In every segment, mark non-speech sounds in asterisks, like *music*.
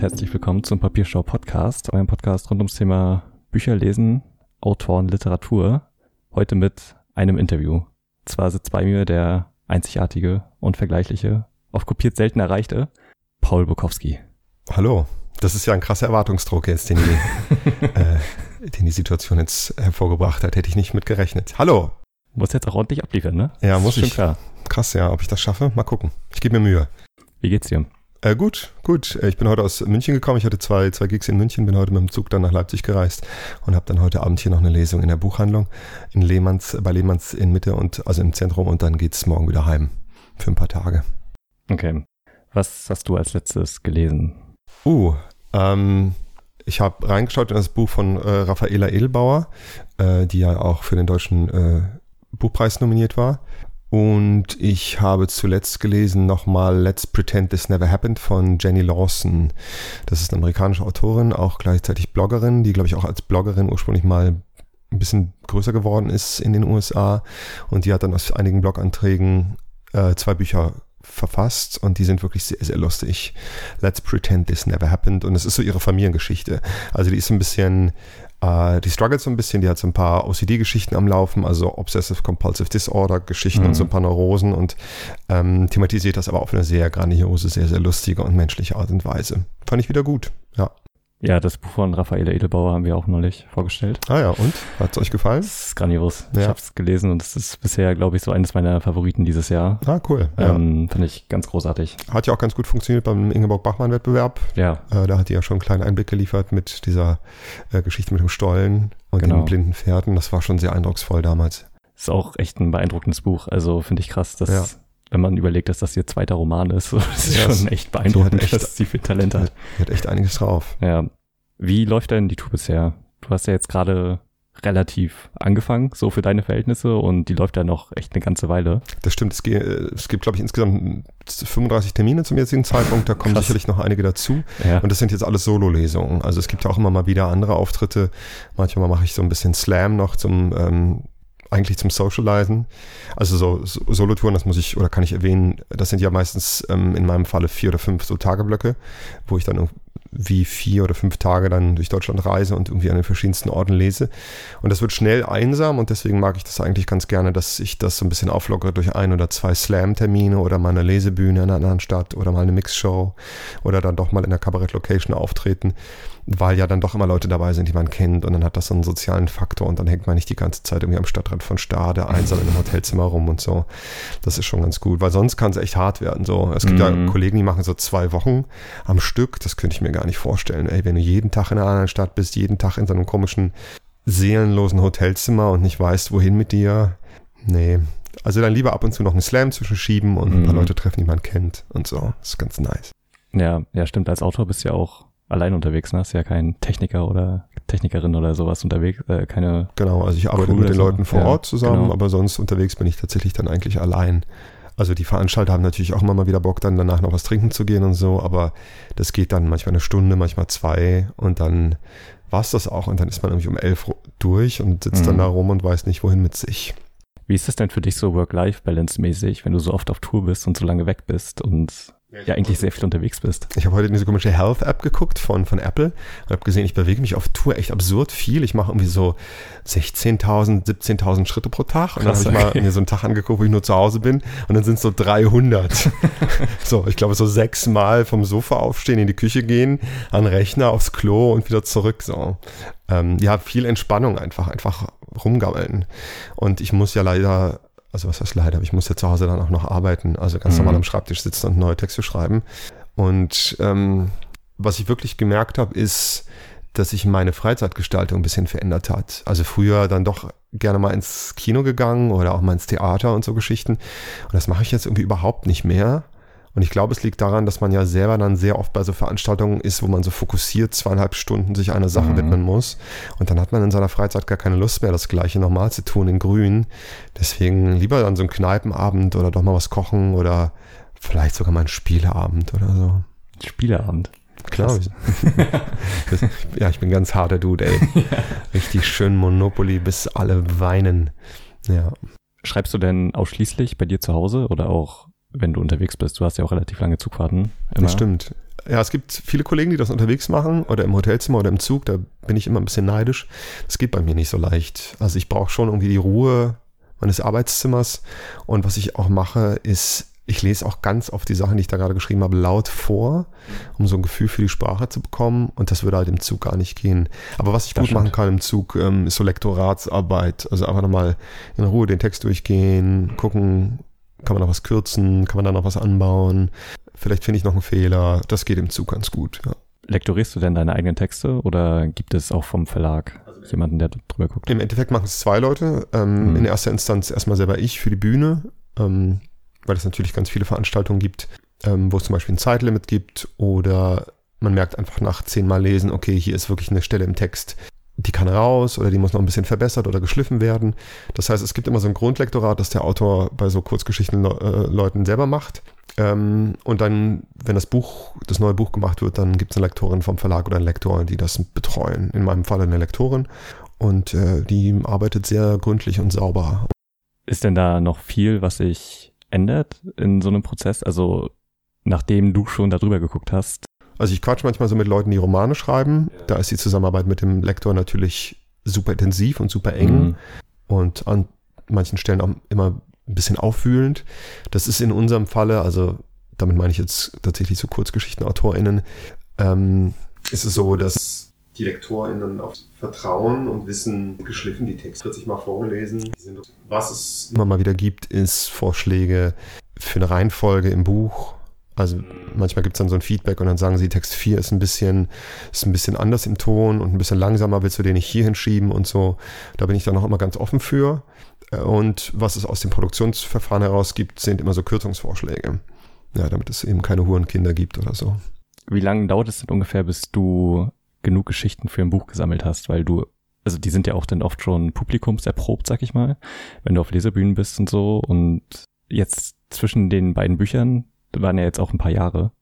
und herzlich willkommen zum Papierschau Podcast, eurem Podcast rund ums Thema Bücher lesen, Autoren, Literatur. Heute mit einem Interview. Zwar sitzt bei mir der einzigartige, unvergleichliche, oft kopiert selten erreichte Paul Bukowski. Hallo. Das ist ja ein krasser Erwartungsdruck jetzt, den die, *laughs* äh, den die Situation jetzt hervorgebracht hat. Hätte ich nicht mit gerechnet. Hallo. Muss jetzt auch ordentlich abliefern, ne? Ja, muss ich. Klar. Krass, ja. Ob ich das schaffe? Mal gucken. Ich gebe mir Mühe. Wie geht's dir? Äh, gut, gut. Ich bin heute aus München gekommen. Ich hatte zwei, zwei Gigs in München, bin heute mit dem Zug dann nach Leipzig gereist und habe dann heute Abend hier noch eine Lesung in der Buchhandlung in Lehmanns, bei Lehmanns in Mitte und also im Zentrum und dann geht's morgen wieder heim für ein paar Tage. Okay. Was hast du als letztes gelesen? Uh, ähm, ich habe reingeschaut in das Buch von äh, Raffaela Edelbauer, äh, die ja auch für den deutschen äh, Buchpreis nominiert war. Und ich habe zuletzt gelesen nochmal Let's Pretend This Never Happened von Jenny Lawson. Das ist eine amerikanische Autorin, auch gleichzeitig Bloggerin, die, glaube ich, auch als Bloggerin ursprünglich mal ein bisschen größer geworden ist in den USA. Und die hat dann aus einigen Bloganträgen äh, zwei Bücher verfasst und die sind wirklich sehr, sehr lustig. Let's Pretend This Never Happened und es ist so ihre Familiengeschichte. Also die ist ein bisschen äh, die struggelt so ein bisschen, die hat so ein paar OCD-Geschichten am Laufen, also Obsessive Compulsive Disorder-Geschichten mhm. und so ein paar Neurosen und ähm, thematisiert das aber auf eine sehr grandiose, sehr, sehr lustige und menschliche Art und Weise. Fand ich wieder gut, ja. Das Buch von Raffaele Edelbauer haben wir auch neulich vorgestellt. Ah ja, und? Hat es euch gefallen? Das ist grandios. Ja. Ich habe es gelesen und es ist bisher, glaube ich, so eines meiner Favoriten dieses Jahr. Ah, cool. Ähm, ja. Fand ich ganz großartig. Hat ja auch ganz gut funktioniert beim Ingeborg-Bachmann-Wettbewerb. Ja. Äh, da hat die ja schon einen kleinen Einblick geliefert mit dieser äh, Geschichte mit dem Stollen und genau. den blinden Pferden. Das war schon sehr eindrucksvoll damals. Ist auch echt ein beeindruckendes Buch. Also finde ich krass, dass ja wenn man überlegt, dass das ihr zweiter Roman ist. *laughs* Das ist ja, schon echt beeindruckend, echt, dass sie viel Talent hat. Die hat echt einiges drauf. Ja. Wie läuft denn die Tour bisher? Du hast ja jetzt gerade relativ angefangen, so für deine Verhältnisse und die läuft ja noch echt eine ganze Weile. Das stimmt, es, geht, es gibt, glaube ich, insgesamt 35 Termine zum jetzigen Zeitpunkt, da kommen Krass. sicherlich noch einige dazu ja. und das sind jetzt alles Solo-Lesungen, also es gibt ja auch immer mal wieder andere Auftritte, manchmal mache ich so ein bisschen Slam noch zum ähm, eigentlich zum Socializen. Also so, so Solo-Touren, das muss ich oder kann ich erwähnen, das sind ja meistens ähm, in meinem Falle vier oder fünf so Tageblöcke, wo ich dann wie vier oder fünf Tage dann durch Deutschland reise und irgendwie an den verschiedensten Orten lese. Und das wird schnell einsam und deswegen mag ich das eigentlich ganz gerne, dass ich das so ein bisschen auflockere durch ein oder zwei Slam-Termine oder mal eine Lesebühne in einer anderen Stadt oder mal eine Mixshow oder dann doch mal in der Kabarett-Location auftreten weil ja dann doch immer Leute dabei sind, die man kennt und dann hat das so einen sozialen Faktor und dann hängt man nicht die ganze Zeit irgendwie am Stadtrand von Stade einsam in einem Hotelzimmer rum und so. Das ist schon ganz gut, weil sonst kann es echt hart werden. So, es gibt mhm. ja Kollegen, die machen so zwei Wochen am Stück. Das könnte ich mir gar nicht vorstellen. Ey, wenn du jeden Tag in einer anderen Stadt bist, jeden Tag in so einem komischen seelenlosen Hotelzimmer und nicht weißt, wohin mit dir. Nee. Also dann lieber ab und zu noch einen Slam zwischenschieben und ein paar mhm. Leute treffen, die man kennt und so. Das ist ganz nice. Ja, ja, stimmt. Als Autor bist du ja auch allein unterwegs, ne? Ist ja kein Techniker oder Technikerin oder sowas unterwegs, äh, keine. Genau, also ich arbeite mit den so. Leuten vor ja, Ort zusammen, genau. aber sonst unterwegs bin ich tatsächlich dann eigentlich allein. Also die Veranstalter haben natürlich auch immer mal wieder Bock, dann danach noch was trinken zu gehen und so, aber das geht dann manchmal eine Stunde, manchmal zwei und dann war es das auch und dann ist man irgendwie um elf durch und sitzt mhm. dann da rum und weiß nicht, wohin mit sich. Wie ist das denn für dich so Work-Life-Balance-mäßig, wenn du so oft auf Tour bist und so lange weg bist und ja eigentlich sehr viel unterwegs bist. Ich habe heute diese komische Health-App geguckt von, von Apple und habe gesehen, ich bewege mich auf Tour echt absurd viel. Ich mache irgendwie so 16.000, 17.000 Schritte pro Tag. Und Krass, dann habe ich mal mir so einen Tag angeguckt, wo ich nur zu Hause bin und dann sind es so 300. *laughs* so, ich glaube so sechsmal vom Sofa aufstehen, in die Küche gehen, an den Rechner, aufs Klo und wieder zurück. So. Ähm, ja, viel Entspannung einfach, einfach rumgammeln. Und ich muss ja leider also was heißt leider, aber ich muss ja zu Hause dann auch noch arbeiten, also ganz mhm. normal am Schreibtisch sitzen und neue Texte schreiben. Und ähm, was ich wirklich gemerkt habe, ist, dass sich meine Freizeitgestaltung ein bisschen verändert hat. Also früher dann doch gerne mal ins Kino gegangen oder auch mal ins Theater und so Geschichten. Und das mache ich jetzt irgendwie überhaupt nicht mehr. Und ich glaube, es liegt daran, dass man ja selber dann sehr oft bei so Veranstaltungen ist, wo man so fokussiert zweieinhalb Stunden sich einer Sache mhm. widmen muss. Und dann hat man in seiner Freizeit gar keine Lust mehr, das Gleiche nochmal zu tun in Grün. Deswegen lieber dann so einen Kneipenabend oder doch mal was kochen oder vielleicht sogar mal einen Spieleabend oder so. Spieleabend. Klar. ja, ich bin ganz harter Dude, ey. *laughs* ja. Richtig schön Monopoly, bis alle weinen. Ja. Schreibst du denn ausschließlich bei dir zu Hause oder auch wenn du unterwegs bist. Du hast ja auch relativ lange Zugfahrten. Immer. Das stimmt. Ja, es gibt viele Kollegen, die das unterwegs machen oder im Hotelzimmer oder im Zug. Da bin ich immer ein bisschen neidisch. Das geht bei mir nicht so leicht. Also ich brauche schon irgendwie die Ruhe meines Arbeitszimmers. Und was ich auch mache, ist, ich lese auch ganz oft die Sachen, die ich da gerade geschrieben habe, laut vor, um so ein Gefühl für die Sprache zu bekommen. Und das würde halt im Zug gar nicht gehen. Aber was ich das gut stimmt. machen kann im Zug, ähm, ist so Lektoratsarbeit. Also einfach nochmal in Ruhe den Text durchgehen, gucken, kann man noch was kürzen, kann man da noch was anbauen. Vielleicht finde ich noch einen Fehler. Das geht im Zug ganz gut. Ja. Lektorierst du denn deine eigenen Texte oder gibt es auch vom Verlag jemanden, der drüber guckt? Im Endeffekt machen es zwei Leute. Ähm, mhm. In erster Instanz erstmal selber ich für die Bühne. Ähm, weil es natürlich ganz viele Veranstaltungen gibt, ähm, wo es zum Beispiel ein Zeitlimit gibt oder man merkt einfach nach zehnmal Lesen, okay, hier ist wirklich eine Stelle im Text, die kann raus oder die muss noch ein bisschen verbessert oder geschliffen werden. Das heißt, es gibt immer so ein Grundlektorat, das der Autor bei so Kurzgeschichten äh, selber macht. Ähm, und dann, wenn das Buch, das neue Buch gemacht wird, dann gibt es eine Lektorin vom Verlag oder einen Lektor, die das betreuen. In meinem Fall eine Lektorin. Und äh, die arbeitet sehr gründlich und sauber. Ist denn da noch viel, was ich ändert in so einem Prozess? Also nachdem du schon darüber geguckt hast? Also ich quatsch manchmal so mit Leuten, die Romane schreiben. Da ist die Zusammenarbeit mit dem Lektor natürlich super intensiv und super eng mhm. und an manchen Stellen auch immer ein bisschen aufwühlend. Das ist in unserem Falle, also damit meine ich jetzt tatsächlich so KurzgeschichtenautorInnen, ähm, ist es so, dass die LektorInnen auf Vertrauen und Wissen geschliffen, die Texte 40 Mal vorgelesen. Was es immer mal wieder gibt, ist Vorschläge für eine Reihenfolge im Buch. Also manchmal gibt es dann so ein Feedback und dann sagen sie, Text 4 ist ein bisschen, ist ein bisschen anders im Ton und ein bisschen langsamer, willst du den nicht hier hinschieben und so. Da bin ich dann auch immer ganz offen für. Und was es aus dem Produktionsverfahren heraus gibt, sind immer so Kürzungsvorschläge. Ja, damit es eben keine Hurenkinder gibt oder so. Wie lange dauert es denn ungefähr, bis du genug Geschichten für ein Buch gesammelt hast, weil du, also die sind ja auch dann oft schon publikumserprobt, sag ich mal, wenn du auf Lesebühnen bist und so. Und jetzt zwischen den beiden Büchern waren ja jetzt auch ein paar Jahre.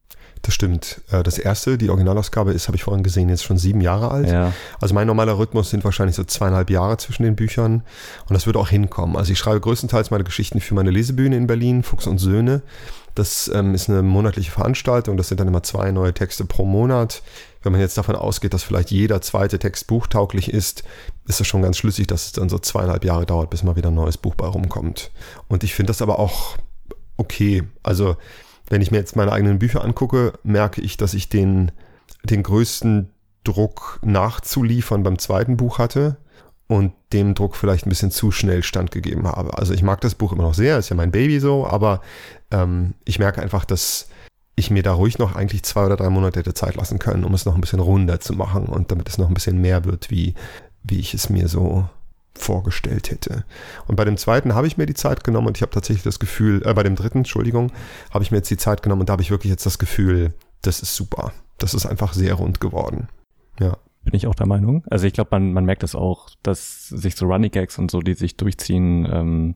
Das stimmt. Äh, das erste, die Originalausgabe ist, habe ich vorhin gesehen, jetzt schon sieben Jahre alt. Ja. Also mein normaler Rhythmus sind wahrscheinlich so zweieinhalb Jahre zwischen den Büchern. Und das wird auch hinkommen. Also ich schreibe größtenteils meine Geschichten für meine Lesebühne in Berlin, Fuchs und Söhne. Das ähm, ist eine monatliche Veranstaltung. Das sind dann immer zwei neue Texte pro Monat. Wenn man jetzt davon ausgeht, dass vielleicht jeder zweite Text buchtauglich ist, ist das schon ganz schlüssig, dass es dann so zweieinhalb Jahre dauert, bis mal wieder ein neues Buch bei rumkommt. Und ich finde das aber auch okay. Also, wenn ich mir jetzt meine eigenen Bücher angucke, merke ich, dass ich den, den größten Druck nachzuliefern beim zweiten Buch hatte und dem Druck vielleicht ein bisschen zu schnell standgegeben habe. Also ich mag das Buch immer noch sehr, ist ja mein Baby so, aber ähm, ich merke einfach, dass ich mir da ruhig noch eigentlich zwei oder drei Monate hätte Zeit lassen können, um es noch ein bisschen runder zu machen und damit es noch ein bisschen mehr wird, wie, wie ich es mir so vorgestellt hätte. Und bei dem zweiten habe ich mir die Zeit genommen und ich habe tatsächlich das Gefühl, äh, bei dem dritten, Entschuldigung, habe ich mir jetzt die Zeit genommen und da habe ich wirklich jetzt das Gefühl, das ist super. Das ist einfach sehr rund geworden. Ja. Bin ich auch der Meinung. Also ich glaube, man, man merkt es das auch, dass sich so Running Gags und so, die sich durchziehen, ähm,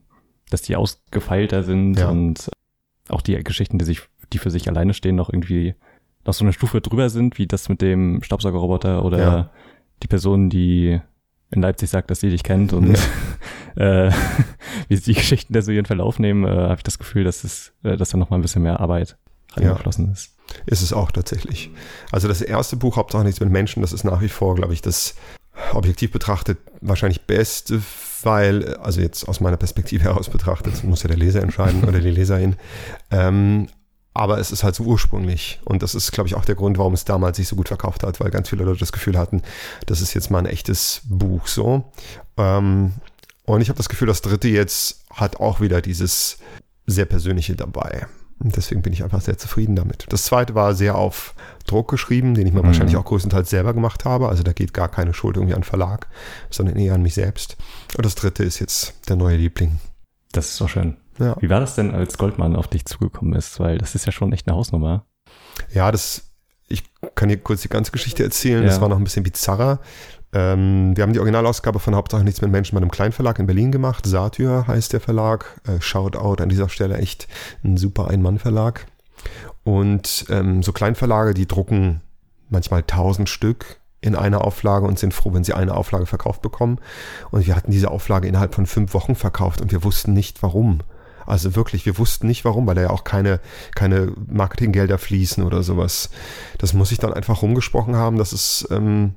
dass die ausgefeilter sind ja. und auch die Geschichten, die sich die für sich alleine stehen, noch irgendwie noch so eine Stufe drüber sind, wie das mit dem Staubsaugerroboter oder ja. die Person, die in Leipzig sagt, dass sie dich kennt und ja. *laughs* äh, *laughs* wie sie die Geschichten der so ihren Verlauf nehmen, äh, habe ich das Gefühl, dass es, äh, dass da noch mal ein bisschen mehr Arbeit reingeflossen ja. ist. Ist es auch tatsächlich. Also das erste Buch Hauptsache nichts mit Menschen, das ist nach wie vor, glaube ich, das objektiv betrachtet wahrscheinlich beste, weil, also jetzt aus meiner Perspektive heraus betrachtet, muss ja der Leser entscheiden oder die *laughs* Leserin, ähm, aber es ist halt so ursprünglich. Und das ist, glaube ich, auch der Grund, warum es damals sich so gut verkauft hat, weil ganz viele Leute das Gefühl hatten, das ist jetzt mal ein echtes Buch so. Ähm, und ich habe das Gefühl, das dritte jetzt hat auch wieder dieses sehr Persönliche dabei. Und deswegen bin ich einfach sehr zufrieden damit. Das zweite war sehr auf Druck geschrieben, den ich mir mhm. wahrscheinlich auch größtenteils selber gemacht habe. Also da geht gar keine Schuld irgendwie an Verlag, sondern eher an mich selbst. Und das dritte ist jetzt der neue Liebling. Das ist so schön. Ja. Wie war das denn, als Goldmann auf dich zugekommen ist? Weil das ist ja schon echt eine Hausnummer. Ja, das, ich kann hier kurz die ganze Geschichte erzählen. Ja. Das war noch ein bisschen bizarrer. Ähm, wir haben die Originalausgabe von Hauptsache nichts mit Menschen bei einem Kleinverlag in Berlin gemacht. Satyr heißt der Verlag. Äh, Shoutout an dieser Stelle echt ein super Ein-Mann-Verlag. Und ähm, so Kleinverlage, die drucken manchmal tausend Stück in einer Auflage und sind froh, wenn sie eine Auflage verkauft bekommen. Und wir hatten diese Auflage innerhalb von fünf Wochen verkauft und wir wussten nicht warum. Also wirklich, wir wussten nicht warum, weil da ja auch keine, keine Marketinggelder fließen oder sowas. Das muss ich dann einfach rumgesprochen haben, dass es ähm,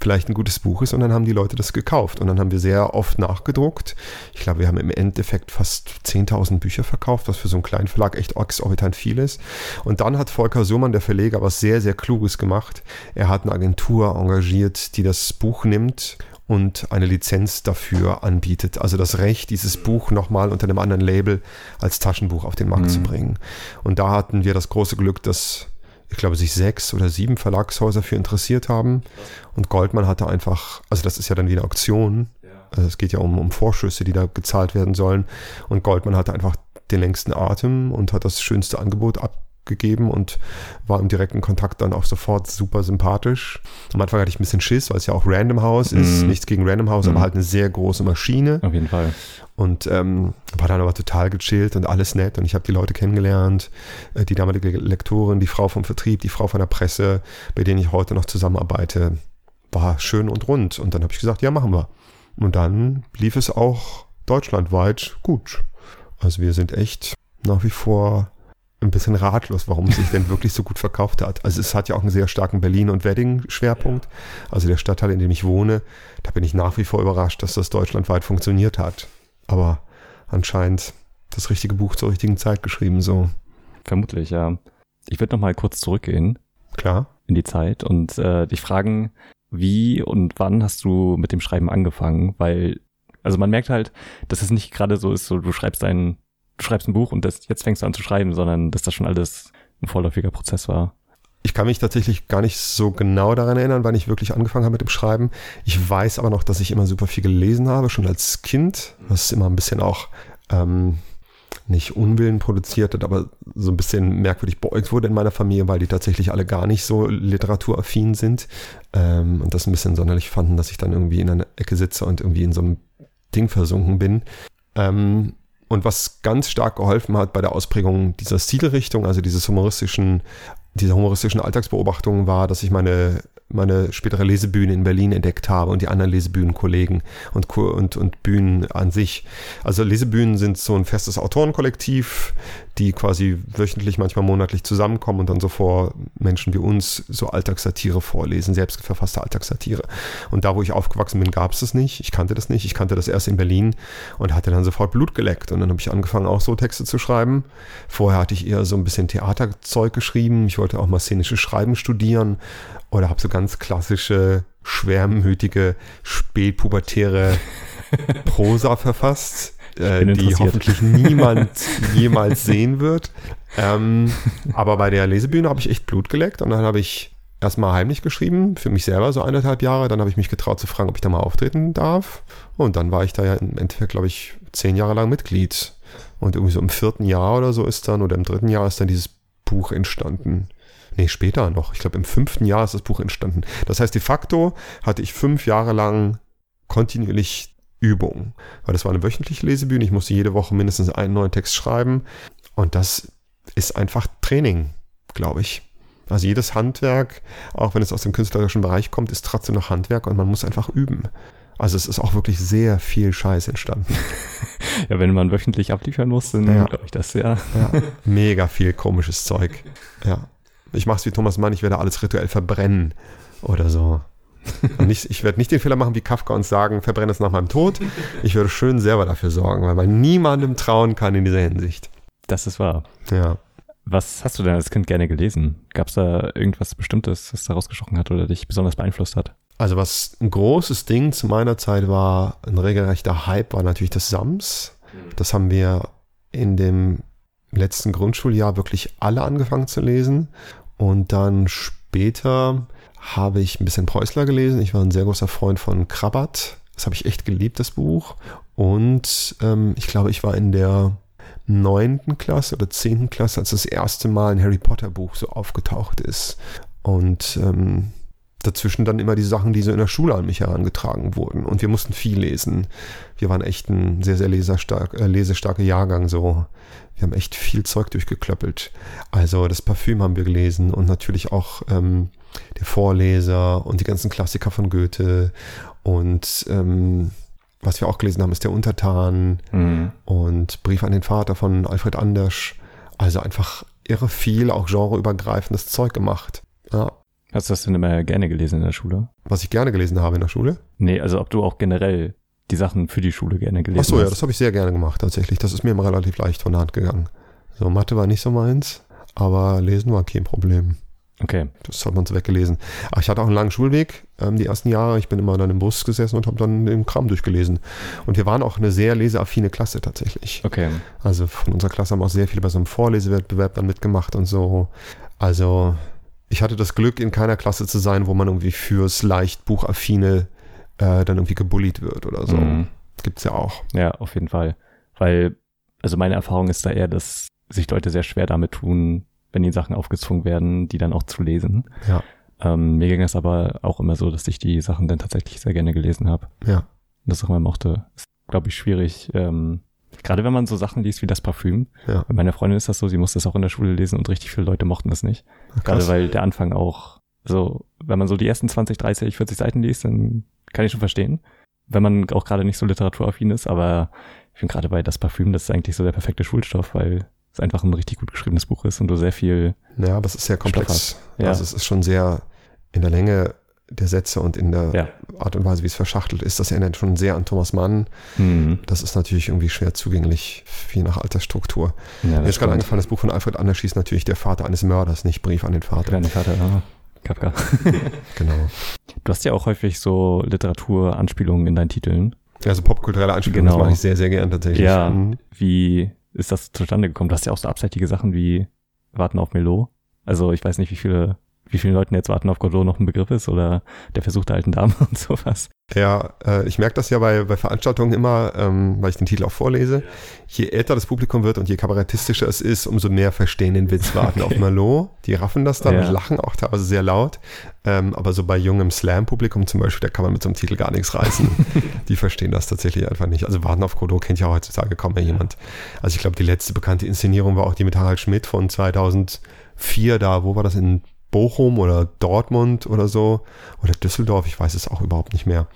vielleicht ein gutes Buch ist und dann haben die Leute das gekauft und dann haben wir sehr oft nachgedruckt. Ich glaube, wir haben im Endeffekt fast 10.000 Bücher verkauft, was für so einen kleinen Verlag echt exorbitant viel ist. Und dann hat Volker Summern, der Verleger, was sehr, sehr Kluges gemacht. Er hat eine Agentur engagiert, die das Buch nimmt und eine Lizenz dafür anbietet. Also das Recht, dieses Buch nochmal unter einem anderen Label als Taschenbuch auf den Markt mhm. zu bringen. Und da hatten wir das große Glück, dass ich glaube, sich sechs oder sieben Verlagshäuser für interessiert haben. Und Goldman hatte einfach, also das ist ja dann wieder Auktion. Also es geht ja um, um Vorschüsse, die da gezahlt werden sollen. Und Goldman hatte einfach den längsten Atem und hat das schönste Angebot ab, gegeben und war im direkten Kontakt dann auch sofort super sympathisch. Am Anfang hatte ich ein bisschen Schiss, weil es ja auch Random House ist. Mhm. Nichts gegen Random House, mhm. aber halt eine sehr große Maschine. Auf jeden Fall. Und ähm, war dann aber total gechillt und alles nett. Und ich habe die Leute kennengelernt, äh, die damalige Lektorin, die Frau vom Vertrieb, die Frau von der Presse, bei denen ich heute noch zusammenarbeite. War schön und rund. Und dann habe ich gesagt, ja, machen wir. Und dann lief es auch deutschlandweit gut. Also wir sind echt nach wie vor ein bisschen ratlos, warum es sich denn wirklich so gut verkauft hat. Also es hat ja auch einen sehr starken Berlin- und Wedding-Schwerpunkt. Also der Stadtteil, in dem ich wohne, da bin ich nach wie vor überrascht, dass das deutschlandweit funktioniert hat. Aber anscheinend das richtige Buch zur richtigen Zeit geschrieben, so. Vermutlich, ja. Ich würde noch mal kurz zurückgehen. Klar. In die Zeit und äh, dich fragen, wie und wann hast du mit dem Schreiben angefangen? Weil, also man merkt halt, dass es nicht gerade so ist, so du schreibst einen du schreibst ein Buch und das, jetzt fängst du an zu schreiben, sondern dass das schon alles ein vorläufiger Prozess war. Ich kann mich tatsächlich gar nicht so genau daran erinnern, wann ich wirklich angefangen habe mit dem Schreiben. Ich weiß aber noch, dass ich immer super viel gelesen habe, schon als Kind, was immer ein bisschen auch ähm, nicht Unwillen produziert hat, aber so ein bisschen merkwürdig beäugt wurde in meiner Familie, weil die tatsächlich alle gar nicht so literaturaffin sind ähm, und das ein bisschen sonderlich fanden, dass ich dann irgendwie in einer Ecke sitze und irgendwie in so einem Ding versunken bin. Ähm, und was ganz stark geholfen hat bei der Ausprägung dieser Stilrichtung, also dieses humoristischen, dieser humoristischen Alltagsbeobachtung war, dass ich meine meine spätere Lesebühne in Berlin entdeckt habe und die anderen Lesebühnenkollegen und, und, und Bühnen an sich. Also Lesebühnen sind so ein festes Autorenkollektiv, die quasi wöchentlich, manchmal monatlich zusammenkommen und dann so vor Menschen wie uns so Alltagssatire vorlesen, selbst verfasste Alltagssatire. Und da, wo ich aufgewachsen bin, gab es das nicht. Ich kannte das nicht. Ich kannte das erst in Berlin und hatte dann sofort Blut geleckt. Und dann habe ich angefangen, auch so Texte zu schreiben. Vorher hatte ich eher so ein bisschen Theaterzeug geschrieben. Ich wollte auch mal szenisches Schreiben studieren oder habe so ganz klassische, schwermütige, spätpubertäre *laughs* Prosa verfasst, äh, die hoffentlich niemand *laughs* jemals sehen wird. Ähm, aber bei der Lesebühne habe ich echt Blut geleckt und dann habe ich erstmal heimlich geschrieben, für mich selber so eineinhalb Jahre. Dann habe ich mich getraut zu fragen, ob ich da mal auftreten darf. Und dann war ich da ja im Endeffekt, glaube ich, zehn Jahre lang Mitglied. Und irgendwie so im vierten Jahr oder so ist dann, oder im dritten Jahr ist dann dieses Buch entstanden nee, später noch. Ich glaube, im fünften Jahr ist das Buch entstanden. Das heißt, de facto hatte ich fünf Jahre lang kontinuierlich Übung. Weil das war eine wöchentliche Lesebühne. Ich musste jede Woche mindestens einen neuen Text schreiben. Und das ist einfach Training, glaube ich. Also jedes Handwerk, auch wenn es aus dem künstlerischen Bereich kommt, ist trotzdem noch Handwerk und man muss einfach üben. Also es ist auch wirklich sehr viel Scheiß entstanden. ja, wenn man wöchentlich abliefern muss, dann ja. glaube ich das ja. ja. *laughs* Mega viel komisches Zeug. Ja. Ich mache es wie Thomas Mann, ich werde alles rituell verbrennen oder so. Und *laughs* nicht, ich werde nicht den Fehler machen wie Kafka und sagen, verbrenne es nach meinem Tod. Ich würde schön selber dafür sorgen, weil man niemandem trauen kann in dieser Hinsicht. Das ist wahr. Ja. Was hast du denn als Kind gerne gelesen? Gab es da irgendwas Bestimmtes, was da rausgestochen hat oder dich besonders beeinflusst hat? Also was ein großes Ding zu meiner Zeit war, ein regelrechter Hype, war natürlich das Sams. Das haben wir in dem letzten Grundschuljahr wirklich alle angefangen zu lesen. Und dann später habe ich ein bisschen Preußler gelesen. Ich war ein sehr großer Freund von Krabat. Das habe ich echt geliebt, das Buch. Und ähm, ich glaube, ich war in der neunten Klasse oder zehnten Klasse, als das erste Mal ein Harry Potter Buch so aufgetaucht ist. Und ähm, dazwischen dann immer die Sachen, die so in der Schule an mich herangetragen wurden. Und wir mussten viel lesen. Wir waren echt ein sehr, sehr leserstark, äh, lesestarker Jahrgang so. Wir haben echt viel Zeug durchgeklöppelt. Also das Parfüm haben wir gelesen und natürlich auch ähm, der Vorleser und die ganzen Klassiker von Goethe und ähm, was wir auch gelesen haben, ist der Untertan mhm. und Brief an den Vater von Alfred Anders. Also einfach irre viel, auch genreübergreifendes Zeug gemacht. Ja. Hast du das denn immer gerne gelesen in der Schule? Was ich gerne gelesen habe in der Schule? Nee, also ob du auch generell die Sachen für die Schule gerne gelesen hast. Ach so, ja, das habe ich sehr gerne gemacht tatsächlich. Das ist mir immer relativ leicht von der Hand gegangen. So, Mathe war nicht so meins, aber Lesen war kein Problem. Okay. Das hat man so weggelesen. Ach, ich hatte auch einen langen Schulweg, ähm, die ersten Jahre. Ich bin immer dann im Bus gesessen und habe dann den Kram durchgelesen. Und wir waren auch eine sehr leseaffine Klasse tatsächlich. Okay. Also von unserer Klasse haben auch sehr viele bei so einem Vorlesewettbewerb dann mitgemacht und so. Also ich hatte das Glück, in keiner Klasse zu sein, wo man irgendwie fürs leicht buchaffine äh, dann irgendwie gebullied wird oder so. Mhm. Gibt's ja auch. Ja, auf jeden Fall. Weil, also meine Erfahrung ist da eher, dass sich Leute sehr schwer damit tun, wenn die Sachen aufgezwungen werden, die dann auch zu lesen. Ja. Ähm, mir ging es aber auch immer so, dass ich die Sachen dann tatsächlich sehr gerne gelesen habe. Ja. Und das auch immer mochte. Ist, glaube ich, schwierig. Ähm, gerade wenn man so Sachen liest wie das Parfüm. Ja. Bei meiner Freundin ist das so, sie muss das auch in der Schule lesen und richtig viele Leute mochten das nicht. Krass. Gerade weil der Anfang auch so, wenn man so die ersten 20, 30, 40 Seiten liest, dann kann ich schon verstehen. Wenn man auch gerade nicht so literaturaffin ist, aber ich finde gerade bei das Parfüm, das ist eigentlich so der perfekte Schulstoff, weil es einfach ein richtig gut geschriebenes Buch ist und du sehr viel. Ja, aber es ist sehr komplex. Ja. Also es ist schon sehr in der Länge der Sätze und in der ja. Art und Weise, wie es verschachtelt ist. Das erinnert schon sehr an Thomas Mann. Mhm. Das ist natürlich irgendwie schwer zugänglich, wie nach Altersstruktur. Ja, Mir ist gerade angefallen, das Buch von Alfred Anders schießt natürlich der Vater eines Mörders, nicht Brief an den Vater. An den Vater, ja. Kafka. *laughs* genau. Du hast ja auch häufig so Literaturanspielungen in deinen Titeln. Also popkulturelle Anspielungen, genau. das mache ich sehr, sehr gern tatsächlich. Ja, mhm. wie ist das zustande gekommen? Du hast ja auch so abseitige Sachen wie Warten auf Melo. Also ich weiß nicht, wie viele, wie vielen Leuten jetzt Warten auf Godot noch ein Begriff ist oder der Versuch der alten Dame *laughs* und sowas. Ja, äh, ich merke das ja bei, bei Veranstaltungen immer, ähm, weil ich den Titel auch vorlese. Je älter das Publikum wird und je kabarettistischer es ist, umso mehr verstehen den Witz Warten okay. auf Merlot. Die raffen das dann ja. und lachen auch teilweise sehr laut. Ähm, aber so bei jungem Slam-Publikum zum Beispiel, da kann man mit so einem Titel gar nichts reißen. *laughs* die verstehen das tatsächlich einfach nicht. Also Warten auf Godot kennt ja heutzutage kaum mehr jemand. Also ich glaube, die letzte bekannte Inszenierung war auch die mit Harald Schmidt von 2004 da. Wo war das in Bochum oder Dortmund oder so oder Düsseldorf, ich weiß es auch überhaupt nicht mehr.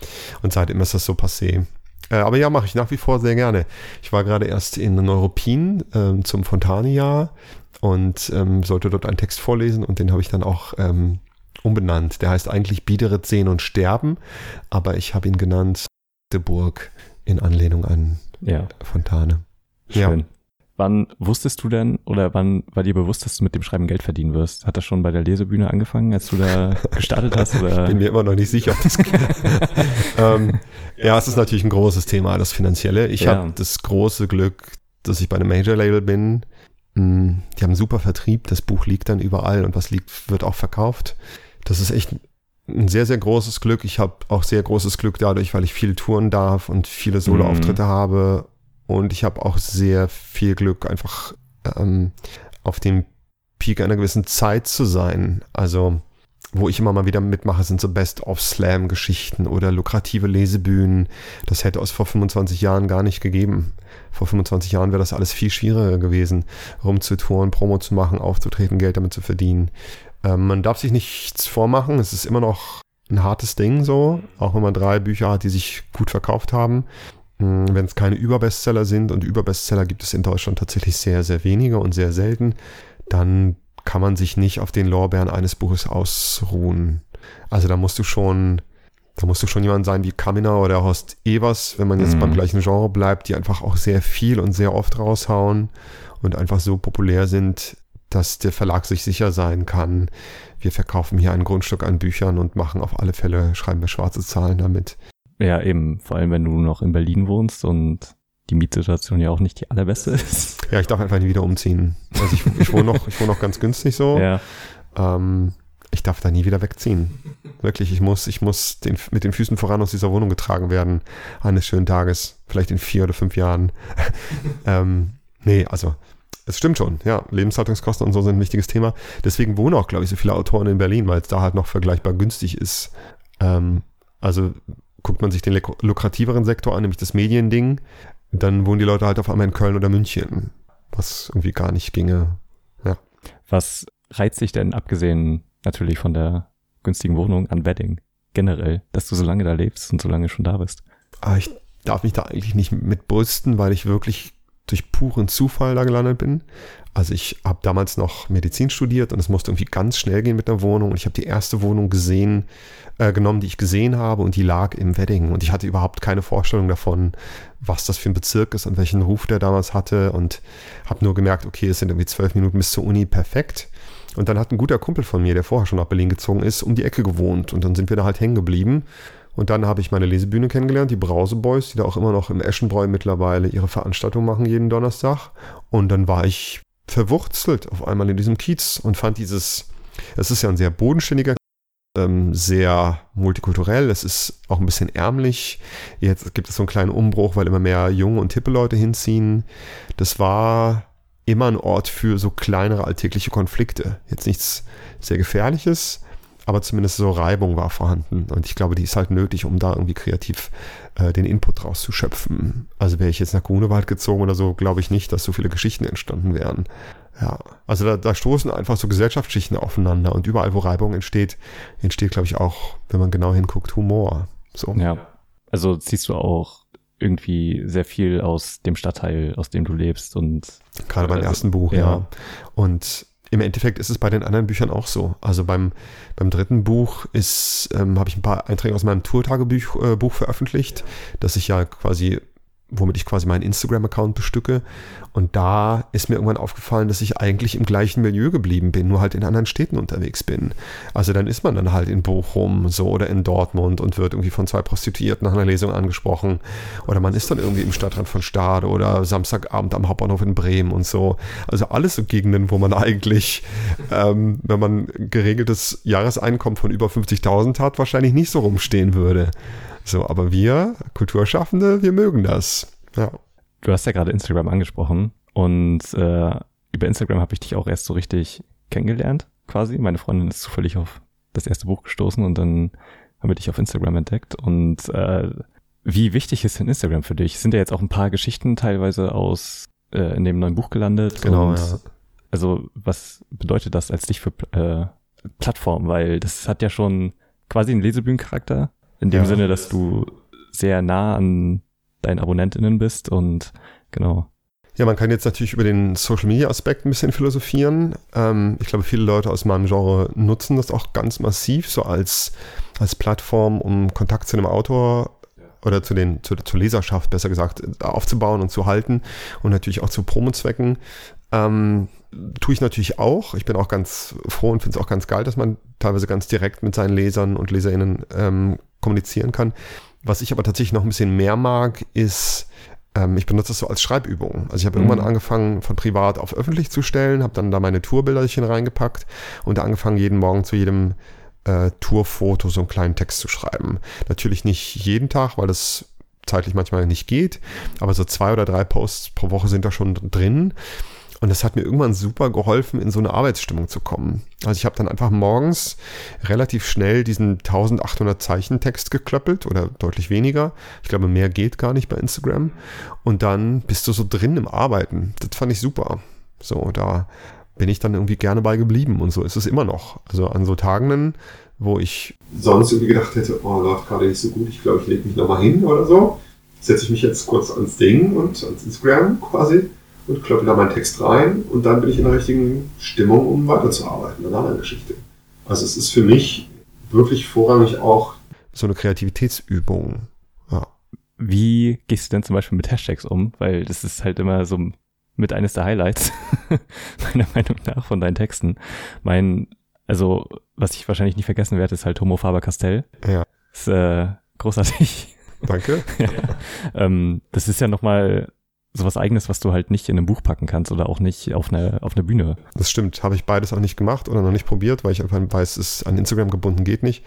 Und seitdem ist das so passé. Äh, aber ja, mache ich nach wie vor sehr gerne. Ich war gerade erst in Neuruppin ähm, zum Fontane-Jahr und ähm, sollte dort einen Text vorlesen und den habe ich dann auch ähm, umbenannt. Der heißt eigentlich Biederet sehen und sterben, aber ich habe ihn genannt De Burg in Anlehnung an ja. Fontane. Schön. Ja. Wann wusstest du denn oder wann war dir bewusst, dass du mit dem Schreiben Geld verdienen wirst? Hat das schon bei der Lesebühne angefangen, als du da *laughs* gestartet hast? Oder? Ich bin mir immer noch nicht sicher, ob das *laughs* ähm, Ja, es ist natürlich ein großes Thema, das Finanzielle. Ich ja. habe das große Glück, dass ich bei einem Major-Label bin. Hm, die haben einen super Vertrieb, das Buch liegt dann überall und was liegt, wird auch verkauft. Das ist echt ein sehr, sehr großes Glück. Ich habe auch sehr großes Glück dadurch, weil ich viel touren darf und viele Solo-Auftritte mhm. habe und ich habe auch sehr viel Glück, einfach ähm, auf dem Peak einer gewissen Zeit zu sein. Also, wo ich immer mal wieder mitmache, sind so Best-of-Slam-Geschichten oder lukrative Lesebühnen. Das hätte es vor 25 Jahren gar nicht gegeben. Vor 25 Jahren wäre das alles viel schwieriger gewesen, rumzutouren, Promo zu machen, aufzutreten, Geld damit zu verdienen. Ähm, man darf sich nichts vormachen. Es ist immer noch ein hartes Ding so, auch wenn man drei Bücher hat, die sich gut verkauft haben. Hm, wenn es keine Überbestseller sind und Überbestseller gibt es in Deutschland tatsächlich sehr, sehr wenige und sehr selten, dann kann man sich nicht auf den Lorbeeren eines Buches ausruhen. Also da musst du schon, da musst du schon jemand sein wie Kaminer oder Horst Evers, wenn man jetzt mhm. beim gleichen Genre bleibt, die einfach auch sehr viel und sehr oft raushauen und einfach so populär sind, dass der Verlag sich sicher sein kann, wir verkaufen hier ein Grundstück an Büchern und machen auf alle Fälle, schreiben wir schwarze Zahlen damit. Ja, eben. Vor allem, wenn du noch in Berlin wohnst und die Mietsituation ja auch nicht die allerbeste ist. Ja, ich darf einfach nie wieder umziehen. Also ich, ich wohne noch, ich wohne noch ganz günstig so. Ja. Ähm, ich darf da nie wieder wegziehen. Wirklich, ich muss, ich muss den, mit den Füßen voran aus dieser Wohnung getragen werden eines schönen Tages, vielleicht in vier oder fünf Jahren. *laughs* ähm, nee, also es stimmt schon, ja. Lebenshaltungskosten und so sind ein wichtiges Thema. Deswegen wohnen auch, glaube ich, so viele Autoren in Berlin, weil es da halt noch vergleichbar günstig ist. Ähm, also guckt man sich den lukrativeren Sektor an, nämlich das Mediending, dann wohnen die Leute halt auf einmal in Köln oder München, was irgendwie gar nicht ginge. Ja. Was reizt sich denn, abgesehen natürlich von der günstigen Wohnung, an Wedding generell, dass du so lange da lebst und so lange schon da bist? Ah, ich darf mich da eigentlich nicht mit brüsten, weil ich wirklich durch puren Zufall da gelandet bin. Also ich habe damals noch Medizin studiert und es musste irgendwie ganz schnell gehen mit der Wohnung und ich habe die erste Wohnung gesehen, äh, genommen, die ich gesehen habe und die lag im Wedding und ich hatte überhaupt keine Vorstellung davon, was das für ein Bezirk ist und welchen Ruf der damals hatte und habe nur gemerkt, okay, es sind irgendwie zwölf Minuten bis zur Uni, perfekt. Und dann hat ein guter Kumpel von mir, der vorher schon nach Berlin gezogen ist, um die Ecke gewohnt und dann sind wir da halt hängen geblieben. Und dann habe ich meine Lesebühne kennengelernt, die Brause Boys, die da auch immer noch im Eschenbräu mittlerweile ihre Veranstaltung machen jeden Donnerstag. Und dann war ich verwurzelt auf einmal in diesem Kiez und fand dieses, es ist ja ein sehr bodenständiger, ähm, sehr multikulturell, es ist auch ein bisschen ärmlich. Jetzt gibt es so einen kleinen Umbruch, weil immer mehr junge und hippe Leute hinziehen. Das war immer ein Ort für so kleinere alltägliche Konflikte. Jetzt nichts sehr Gefährliches, aber zumindest so Reibung war vorhanden. Und ich glaube, die ist halt nötig, um da irgendwie kreativ äh, den Input rauszuschöpfen. Also wäre ich jetzt nach Grunewald gezogen oder so, glaube ich nicht, dass so viele Geschichten entstanden wären. Ja, also da, da stoßen einfach so Gesellschaftsschichten aufeinander und überall, wo Reibung entsteht, entsteht, glaube ich, auch, wenn man genau hinguckt, Humor. So. Ja, also ziehst du auch irgendwie sehr viel aus dem Stadtteil, aus dem du lebst und gerade beim also, ersten Buch, ja. ja. Und im Endeffekt ist es bei den anderen Büchern auch so. Also beim, beim dritten Buch ist, ähm, habe ich ein paar Einträge aus meinem Tourtagebuch äh, veröffentlicht, das ich ja quasi womit ich quasi meinen Instagram-Account bestücke. Und da ist mir irgendwann aufgefallen, dass ich eigentlich im gleichen Milieu geblieben bin, nur halt in anderen Städten unterwegs bin. Also dann ist man dann halt in Bochum so oder in Dortmund und wird irgendwie von zwei Prostituierten nach einer Lesung angesprochen. Oder man ist dann irgendwie im Stadtrand von Stade oder Samstagabend am Hauptbahnhof in Bremen und so. Also alles so Gegenden, wo man eigentlich, ähm, wenn man geregeltes Jahreseinkommen von über 50.000 hat, wahrscheinlich nicht so rumstehen würde. So, aber wir, Kulturschaffende, wir mögen das. Ja. Du hast ja gerade Instagram angesprochen und äh, über Instagram habe ich dich auch erst so richtig kennengelernt, quasi. Meine Freundin ist zufällig auf das erste Buch gestoßen und dann haben wir dich auf Instagram entdeckt. Und äh, wie wichtig ist denn Instagram für dich? Sind ja jetzt auch ein paar Geschichten teilweise aus äh, in dem neuen Buch gelandet. Genau, und, ja. Also was bedeutet das als dich für äh, Plattform? Weil das hat ja schon quasi einen Lesebühnencharakter in dem ja. Sinne, dass du sehr nah an deinen AbonnentInnen bist und genau. Ja, man kann jetzt natürlich über den Social Media Aspekt ein bisschen philosophieren. Ähm, ich glaube, viele Leute aus meinem Genre nutzen das auch ganz massiv, so als, als Plattform, um Kontakt zu einem Autor oder zu den, zu, zur Leserschaft besser gesagt, aufzubauen und zu halten und natürlich auch zu Promo-Zwecken. Ähm, tue ich natürlich auch. Ich bin auch ganz froh und finde es auch ganz geil, dass man teilweise ganz direkt mit seinen Lesern und LeserInnen ähm, kommunizieren kann. Was ich aber tatsächlich noch ein bisschen mehr mag, ist, ähm, ich benutze das so als Schreibübung. Also ich habe mhm. irgendwann angefangen, von privat auf öffentlich zu stellen, habe dann da meine Tourbilderchen reingepackt und angefangen, jeden Morgen zu jedem äh, Tourfoto so einen kleinen Text zu schreiben. Natürlich nicht jeden Tag, weil das zeitlich manchmal nicht geht, aber so zwei oder drei Posts pro Woche sind da schon drin. Und das hat mir irgendwann super geholfen, in so eine Arbeitsstimmung zu kommen. Also ich habe dann einfach morgens relativ schnell diesen 1800 Zeichen Text geklöppelt oder deutlich weniger. Ich glaube, mehr geht gar nicht bei Instagram. Und dann bist du so drin im Arbeiten. Das fand ich super. So, da bin ich dann irgendwie gerne bei geblieben und so ist es immer noch. Also an so Tagen, wo ich sonst irgendwie gedacht hätte, oh, läuft gerade nicht so gut, ich glaube, ich lege mich nochmal hin oder so, setze ich mich jetzt kurz ans Ding und ans Instagram quasi und kloppe da meinen Text rein und dann bin ich in der richtigen Stimmung, um weiterzuarbeiten an einer Geschichte. Also es ist für mich wirklich vorrangig auch so eine Kreativitätsübung. Ja. Wie gehst du denn zum Beispiel mit Hashtags um? Weil das ist halt immer so mit eines der Highlights, *laughs* meiner Meinung nach, von deinen Texten. Mein, also, was ich wahrscheinlich nie vergessen werde, ist halt Homo Faber Castell. Ja. Ist äh, großartig. Danke. *laughs* ja. ähm, das ist ja nochmal sowas eigenes, was du halt nicht in einem Buch packen kannst oder auch nicht auf einer auf eine Bühne. Das stimmt, habe ich beides auch nicht gemacht oder noch nicht probiert, weil ich einfach weiß, es an Instagram gebunden geht nicht.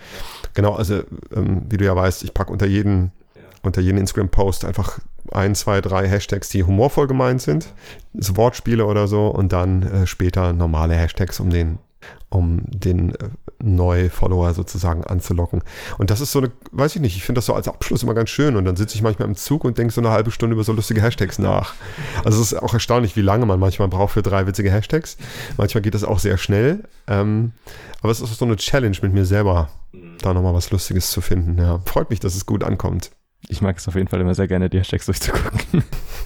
Genau, also ähm, wie du ja weißt, ich packe unter jeden unter jeden Instagram-Post einfach ein, zwei, drei Hashtags, die humorvoll gemeint sind, so Wortspiele oder so und dann äh, später normale Hashtags, um den um den äh, Neu-Follower sozusagen anzulocken. Und das ist so eine, weiß ich nicht, ich finde das so als Abschluss immer ganz schön. Und dann sitze ich manchmal im Zug und denke so eine halbe Stunde über so lustige Hashtags nach. Also es ist auch erstaunlich, wie lange man manchmal braucht für drei witzige Hashtags. Manchmal geht das auch sehr schnell. Ähm, aber es ist so eine Challenge mit mir selber, da nochmal was Lustiges zu finden. Ja, freut mich, dass es gut ankommt. Ich mag es auf jeden Fall immer sehr gerne, die Hashtags durchzugucken.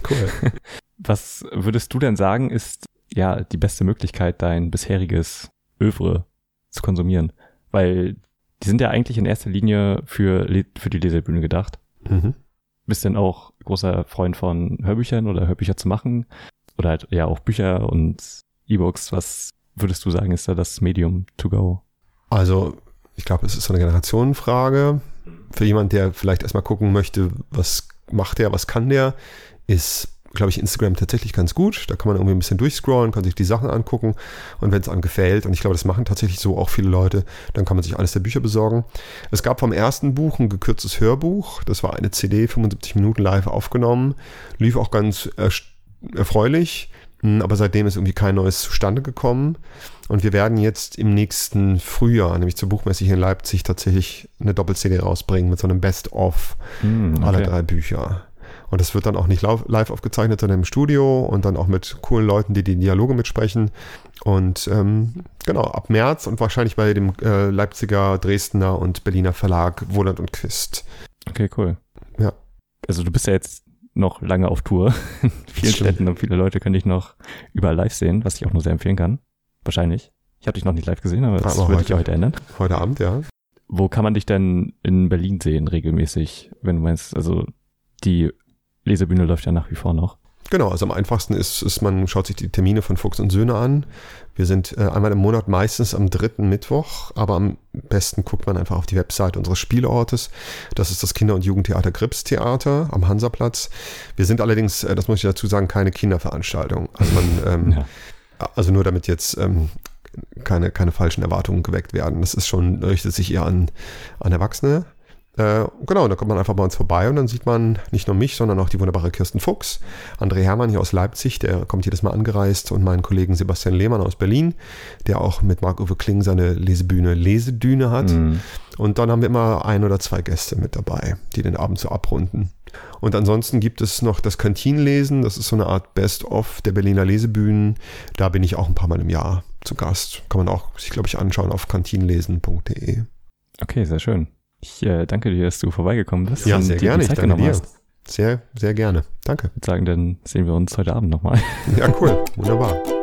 Cool. *laughs* Was würdest du denn sagen, ist ja die beste Möglichkeit, dein bisheriges Övre zu konsumieren? Weil die sind ja eigentlich in erster Linie für, für die Lesebühne gedacht. Mhm. Bist denn auch großer Freund von Hörbüchern oder Hörbücher zu machen? Oder halt ja auch Bücher und E-Books. Was würdest du sagen, ist da das Medium to go? Also, ich glaube, es ist so eine Generationenfrage. Für jemand, der vielleicht erstmal gucken möchte, was macht der, was kann der, ist glaube ich, Instagram tatsächlich ganz gut. Da kann man irgendwie ein bisschen durchscrollen, kann sich die Sachen angucken und wenn es einem gefällt, und ich glaube, das machen tatsächlich so auch viele Leute, dann kann man sich alles der Bücher besorgen. Es gab vom ersten Buch ein gekürztes Hörbuch. Das war eine CD, 75 Minuten live aufgenommen. Lief auch ganz erfreulich, hm, aber seitdem ist irgendwie kein neues zustande gekommen. Und wir werden jetzt im nächsten Frühjahr, nämlich zur Buchmesse hier in Leipzig, tatsächlich eine Doppel-CD rausbringen mit so einem Best-of mm, okay. aller drei Bücher. Und das wird dann auch nicht live aufgezeichnet, sondern im Studio und dann auch mit coolen Leuten, die die Dialoge mitsprechen. Und ähm, genau, ab März und wahrscheinlich bei dem äh, Leipziger, Dresdner und Berliner Verlag Wohland und Quist. Okay, cool. Ja. Also du bist ja jetzt noch lange auf Tour in vielen Städten und viele Leute können dich noch überall live sehen, was ich auch nur sehr empfehlen kann. Wahrscheinlich. Ich habe dich noch nicht live gesehen, aber das aber würde ich heute ändern. Heute Abend, ja. Wo kann man dich denn in Berlin sehen regelmäßig, wenn du meinst, also die Lesebühne läuft ja nach wie vor noch. Genau, also am einfachsten ist, ist, man schaut sich die Termine von Fuchs und Söhne an. Wir sind äh, einmal im Monat meistens am dritten Mittwoch, aber am besten guckt man einfach auf die Website unseres Spielortes. Das ist das Kinder- und Jugendtheater Grips Theater am Hansaplatz. Wir sind allerdings, äh, das muss ich dazu sagen, keine Kinderveranstaltung. Also man, *laughs* ähm, ja. also nur damit jetzt ähm, keine, keine falschen Erwartungen geweckt werden. Das ist schon, richtet sich eher an, an Erwachsene. Äh, genau, da kommt man einfach bei uns vorbei und dann sieht man nicht nur mich, sondern auch die wunderbare Kirsten Fuchs, André Hermann hier aus Leipzig, der kommt jedes Mal angereist und meinen Kollegen Sebastian Lehmann aus Berlin, der auch mit Marc-Uwe Kling seine Lesebühne Lesedüne hat. Mhm. Und dann haben wir immer ein oder zwei Gäste mit dabei, die den Abend so abrunden. Und ansonsten gibt es noch das Kantinenlesen, das ist so eine Art Best-of der Berliner Lesebühnen. Da bin ich auch ein paar Mal im Jahr zu Gast. Kann man auch sich, glaube ich, anschauen auf kantinenlesen.de. Okay, sehr schön. Ich äh, danke dir, dass du vorbeigekommen bist. Ja, sehr gerne. Ich danke dir. Hast. Sehr, sehr gerne. Danke. Ich würde sagen, dann sehen wir uns heute Abend nochmal. Ja, cool. Wunderbar.